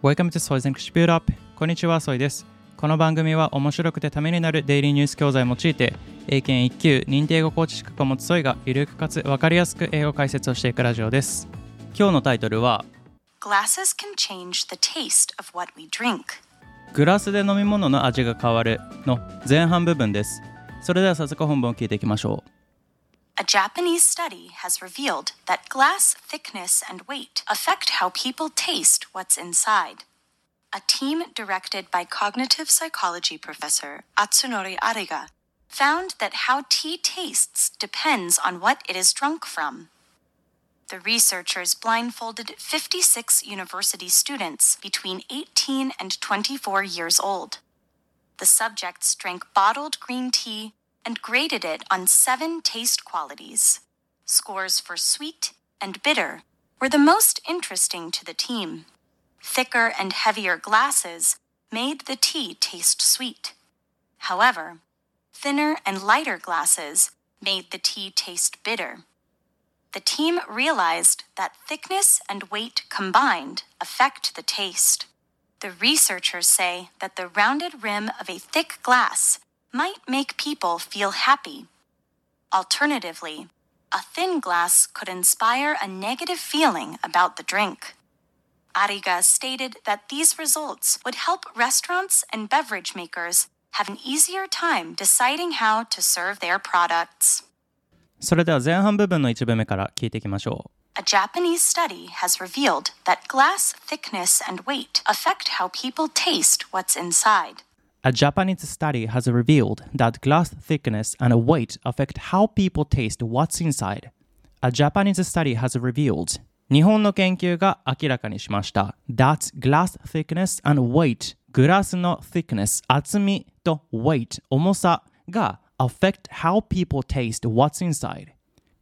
Welcome to Soy's English Build Up こんにちは、ソイです。この番組は面白くてためになるデイリーニュース教材を用いて、英検1級認定英語コーチ資格を持つソイがゆるくかつわかりやすく英語解説をしていくラジオです。今日のタイトルは、Glasses can change the taste of what we drink. グラスで飲み物の味が変わるの前半部分です。それでは早速本文を聞いていきましょう。A Japanese study has revealed that glass thickness and weight affect how people taste what's inside. A team directed by cognitive psychology professor Atsunori Ariga found that how tea tastes depends on what it is drunk from. The researchers blindfolded 56 university students between 18 and 24 years old. The subjects drank bottled green tea and graded it on seven taste qualities. Scores for sweet and bitter were the most interesting to the team. Thicker and heavier glasses made the tea taste sweet. However, thinner and lighter glasses made the tea taste bitter. The team realized that thickness and weight combined affect the taste. The researchers say that the rounded rim of a thick glass might make people feel happy. Alternatively, a thin glass could inspire a negative feeling about the drink. Ariga stated that these results would help restaurants and beverage makers have an easier time deciding how to serve their products. それでは前半部分の一部目から聞いていきましょう。 A Japanese study has revealed that glass thickness and weight affect how people taste what's inside. A Japanese study has revealed that glass thickness and weight affect how people taste what's inside. A Japanese study has revealed 日本の研究が明らかにしました。that glass thickness and weight グラスの thickness 厚みと weight 重さが affect how people taste what's inside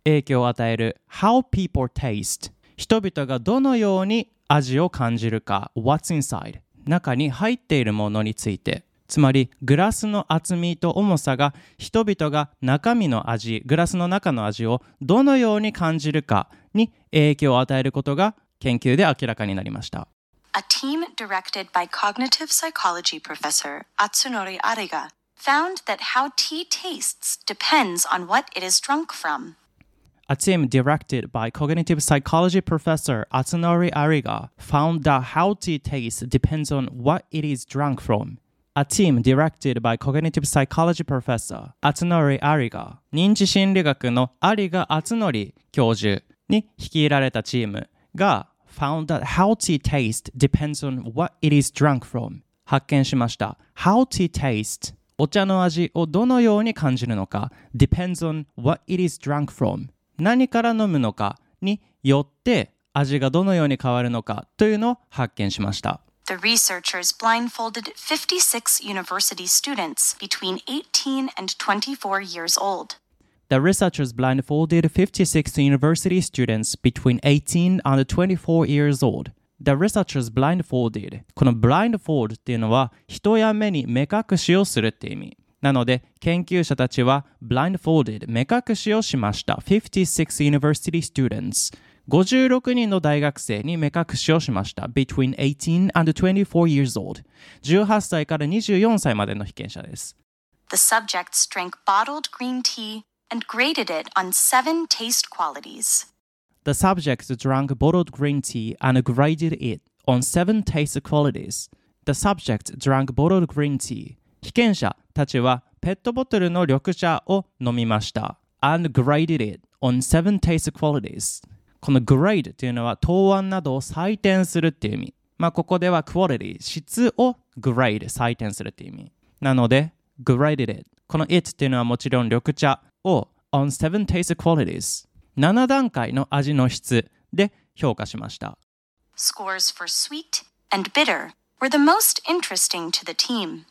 影響を与える how people taste 人々がどのように味を感じるか what's inside 中に入っているものについて つまりグラスの厚みと重さが人々が中身の味グラスの中の味をどのように感じるかに影響を与えることが研究で明らかになりました A team directed by cognitive psychology professor Atsunori Ariga found that how tea tastes depends on what it is drunk from. A team directed by cognitive psychology professor Atsunori Ariga found that how tea tastes depends on what it is drunk from. A team directed by cognitive psychology professor Atsunori Ariga 認知心理学の有賀敦則教授に率いられたチームが found that how tea taste depends on what it is drunk from 発見しました How tea taste お茶の味をどのように感じるのか depends on what it is drunk from 何から飲むのかによって味がどのように変わるのかというのを発見しました The researchers blindfolded 56 university students between 18 and 24 years old. The researchers blindfolded 56 university students between 18 and 24 years old. The researchers blindfolded この blindfold っていうのは人や目に目隠しをするって意味。なので研究者たちは blindfolded 目隠しをしました。56 university students 56人の大学生に目隠しをしました。between 18 and 24 years old 18歳から24歳までの被験者です。 The subjects drank bottled green tea and graded it on seven taste qualities. The subjects drank bottled green tea and graded it on seven taste qualities. The subjects drank bottled green tea. 被験者たちはペットボトルの緑茶を飲みました。and graded it on seven taste qualities. この grade というのは答案などを採点するっていう意味。まあここでは quality 質を grade 採点するっていう意味。なので graded it この it っていうのはもちろん緑茶を on seven taste qualities 7段階の味の質で評価しました。Scores for sweet and bitter were the most interesting to the team.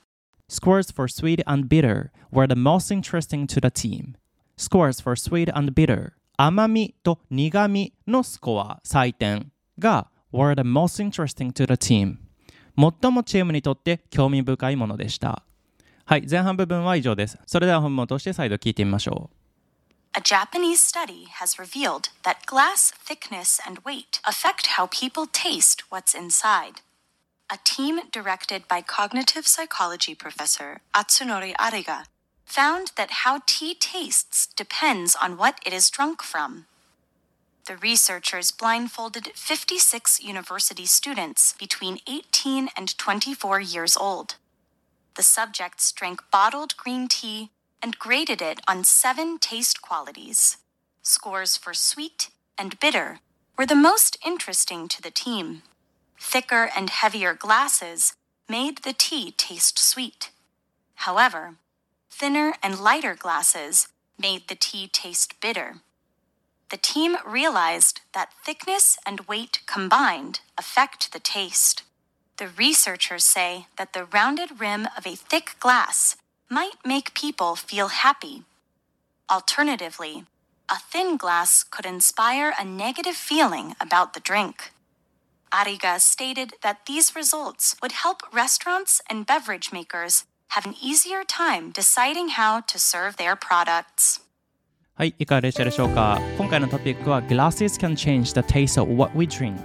Scores for sweet and bitter were the most interesting to the team. Scores for sweet and bitter 甘みと苦みのスコア採点が were the most interesting to the team. 最もチームにとって興味深いものでした。はい、前半部分は以上です。それでは本文を通して再度聞いてみましょう。A Japanese study has revealed that glass thickness and weight affect how people taste what's inside. a team directed by cognitive psychology professor Atsunori Ariga found that how tea tastes depends on what it is drunk from. The researchers blindfolded 56 university students between 18 and 24 years old. The subjects drank bottled green tea and graded it on seven taste qualities. Scores for sweet and bitter were the most interesting to the team. Thicker and heavier glasses made the tea taste sweet. However, thinner and lighter glasses made the tea taste bitter. The team realized that thickness and weight combined affect the taste. The researchers say that the rounded rim of a thick glass might make people feel happy. Alternatively, a thin glass could inspire a negative feeling about the drink. Ariga stated that these results would help restaurants and beverage makers have an easier time deciding how to serve their products. はい、いかがでしたでしょうか？今回のトピックは Glasses can change the taste of what we drink.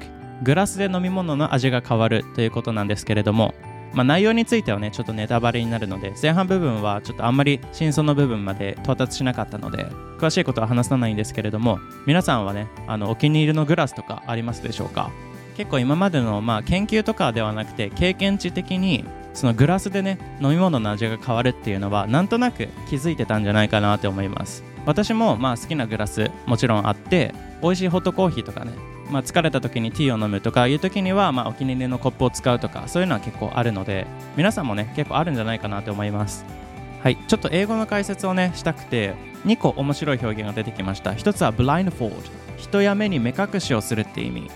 グラスで飲み物の味が変わるということなんですけれどもまあ、内容についてはねちょっとネタバレになるので前半部分はちょっとあんまり真相の部分まで到達しなかったので詳しいことは話さないんですけれども皆さんはねあのお気に入りのグラスとかありますでしょうか？結構今までの、まあ、研究とかではなくて経験値的にそのグラスでね飲み物の味が変わるっていうのはなんとなく気づいてたんじゃないかなと思います。私もまあ好きなグラスもちろんあって美味しいホットコーヒーとかねまあ、疲れた時にティーを飲むとかいう時には、まあ、お気に入りのコップを使うとかそういうのは結構あるので皆さんもね結構あるんじゃないかなと思います。はい。ちょっと英語の解説をねしたくて2個面白い表現が出てきました。1つは blindfold 人や目に目隠しをするって意味。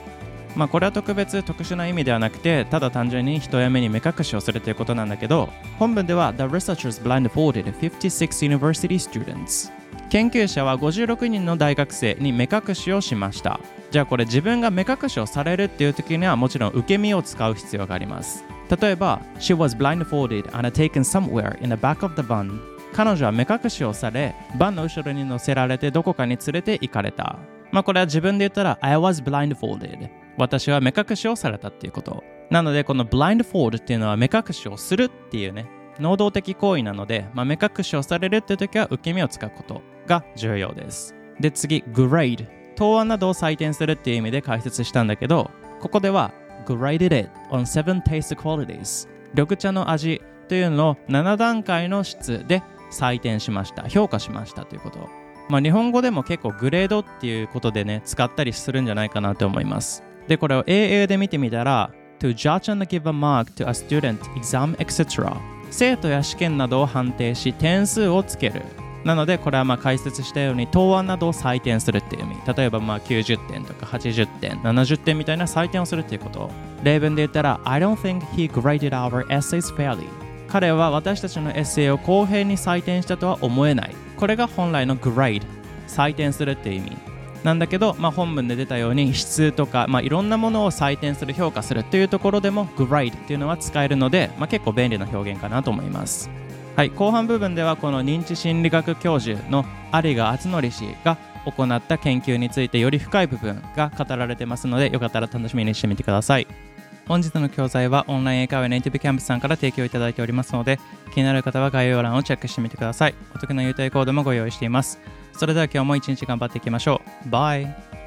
まあこれは特別特殊な意味ではなくてただ単純に人や目に目隠しをするということなんだけど本文では The researchers blindfolded 56 university students. 研究者は56人の大学生に目隠しをしました。じゃあこれ自分が目隠しをされるっていう時にはもちろん受け身を使う必要があります。例えば She was blindfolded and taken somewhere in the back of the van. 彼女は目隠しをされバンの後ろに乗せられてどこかに連れて行かれた。まあこれは自分で言ったら I was blindfolded. 私は目隠しをされたっていうことなのでこの blindfold っていうのは目隠しをするっていうね能動的行為なので、まあ、目隠しをされるっていう時は受け身を使うことが重要です。で、次、grade。答案などを採点するっていう意味で解説したんだけど、ここでは graded it on seven taste qualities。緑茶の味というのを7段階の質で採点しました。評価しましたということ。まあ、日本語でも結構グレードっていうことでね、使ったりするんじゃないかなと思います。で、これを英英で見てみたら、to judge and give a mark to a student, exam, etc. 生徒や試験などを判定し点数をつける。なのでこれはまあ解説したように答案などを採点するっていう意味。例えばまあ90点とか80点70点みたいな採点をするっていうこと。例文で言ったら I don't think he graded our essays fairly. 彼は私たちのエッセイを公平に採点したとは思えない。これが本来の grade 採点するっていう意味。なんだけど、まあ、本文で出たように質とか、まあ、いろんなものを採点する評価するというところでも grade っていうのは使えるので、まあ、結構便利な表現かなと思います。はい、後半部分ではこの認知心理学教授の有賀敦則氏が行った研究についてより深い部分が語られてますのでよかったら楽しみにしてみてください。本日の教材はオンライン英会話ネイティブキャンプさんから提供いただいておりますので気になる方は概要欄をチェックしてみてください。お得な優待コードもご用意しています。それでは今日も一日頑張っていきましょう。バイ。